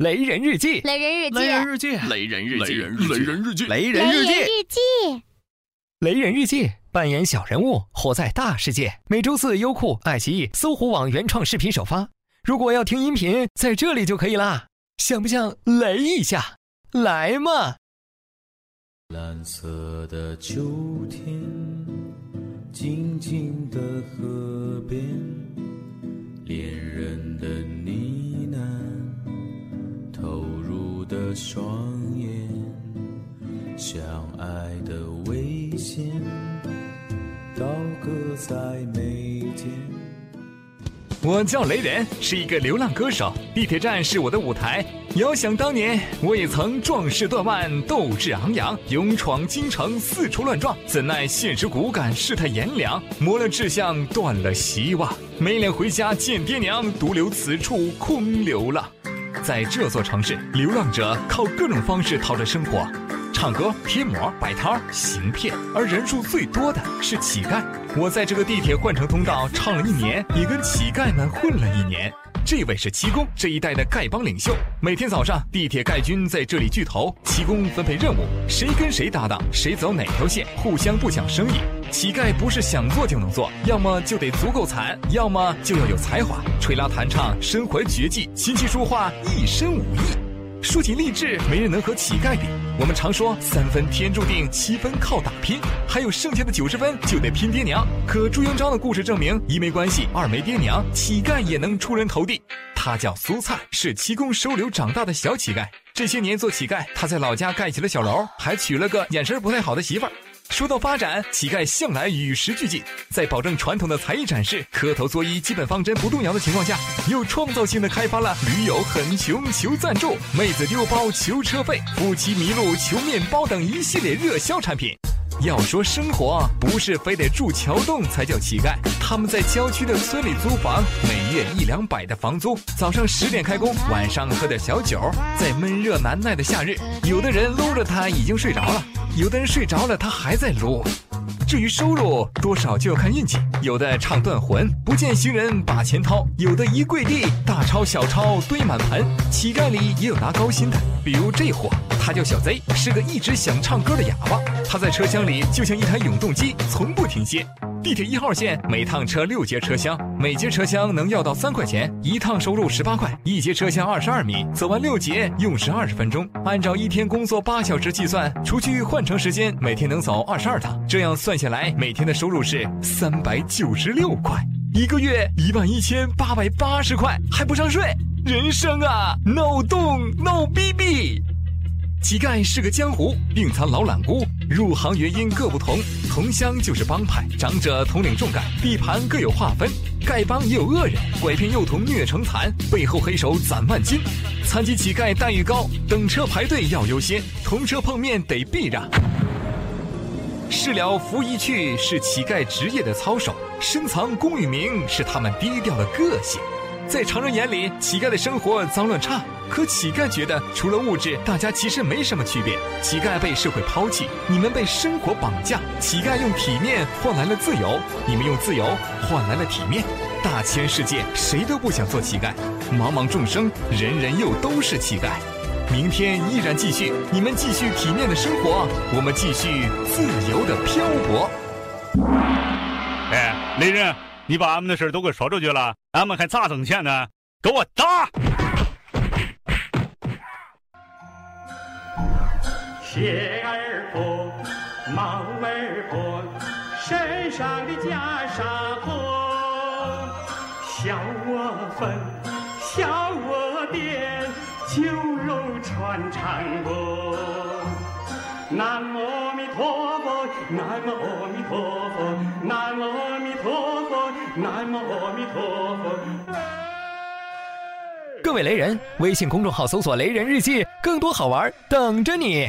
雷人日记，雷人日记，雷人日记，雷人日记，雷人日记，雷人日记，记，雷人日记，扮演小人物，活在大世界。每周四，优酷、爱奇艺、搜狐网原创视频首发。如果要听音频，在这里就可以啦。想不想雷一下？来嘛！蓝色的秋天，静静的河边，爱的危险，高歌在眉间。我叫雷人，是一个流浪歌手。地铁站是我的舞台。遥想当年，我也曾壮士断腕，斗志昂扬，勇闯京城，四处乱撞。怎奈现实骨感，世态炎凉，磨了志向，断了希望。没脸回家见爹娘，独留此处空流浪。在这座城市，流浪者靠各种方式讨着生活。唱歌、贴膜、摆摊、行骗，而人数最多的是乞丐。我在这个地铁换乘通道唱了一年，也跟乞丐们混了一年。这位是七公这一代的丐帮领袖，每天早上地铁丐军在这里聚头，七公分配任务，谁跟谁搭档，谁走哪条线，互相不抢生意。乞丐不是想做就能做，要么就得足够惨，要么就要有才华，吹拉弹唱，身怀绝技，琴棋书画一身武艺。说起励志，没人能和乞丐比。我们常说三分天注定，七分靠打拼，还有剩下的九十分就得拼爹娘。可朱元璋的故事证明，一没关系，二没爹娘，乞丐也能出人头地。他叫苏灿，是七公收留长大的小乞丐。这些年做乞丐，他在老家盖起了小楼，还娶了个眼神不太好的媳妇儿。说到发展，乞丐向来与时俱进，在保证传统的才艺展示、磕头作揖基本方针不动摇的情况下，又创造性的开发了驴友很穷求赞助、妹子丢包求车费、夫妻迷路求面包等一系列热销产品。要说生活，不是非得住桥洞才叫乞丐。他们在郊区的村里租房，每月一两百的房租，早上十点开工，晚上喝点小酒，在闷热难耐的夏日，有的人搂着他已经睡着了。有的人睡着了，他还在撸。至于收入，多少就要看运气。有的唱断魂，不见行人把钱掏；有的一跪地，大钞小钞堆满盆。乞丐里也有拿高薪的，比如这货，他叫小贼，是个一直想唱歌的哑巴。他在车厢里就像一台永动机，从不停歇。地铁一号线每趟车六节车厢，每节车厢能要到三块钱，一趟收入十八块，一节车厢二十二米，走完六节用时二十分钟。按照一天工作八小时计算，除去换乘时间，每天能走二十二趟，这样算下来，每天的收入是三百九十六块，一个月一万一千八百八十块，还不上税。人生啊，脑洞脑逼逼！乞丐是个江湖，并藏老懒姑。入行原因各不同，同乡就是帮派，长者统领重干，地盘各有划分。丐帮也有恶人，拐骗幼童虐成残，背后黑手攒万金。残疾乞丐待遇高，等车排队要优先，同车碰面得避让。事了拂衣去是乞丐职业的操守，深藏功与名是他们低调的个性。在常人眼里，乞丐的生活脏乱差。可乞丐觉得，除了物质，大家其实没什么区别。乞丐被社会抛弃，你们被生活绑架。乞丐用体面换来了自由，你们用自由换来了体面。大千世界，谁都不想做乞丐。茫茫众生，人人又都是乞丐。明天依然继续，你们继续体面的生活，我们继续自由的漂泊。哎，雷人，你把俺们的事都给说出去了，俺们还咋挣钱呢？给我打！鞋儿破，帽儿破，身上的袈裟破，笑我疯，笑我癫，酒肉穿肠过。南无阿弥陀佛，南无阿弥陀佛，南无阿弥陀佛，南无阿弥陀佛。各位雷人，微信公众号搜索“雷人日记”，更多好玩等着你。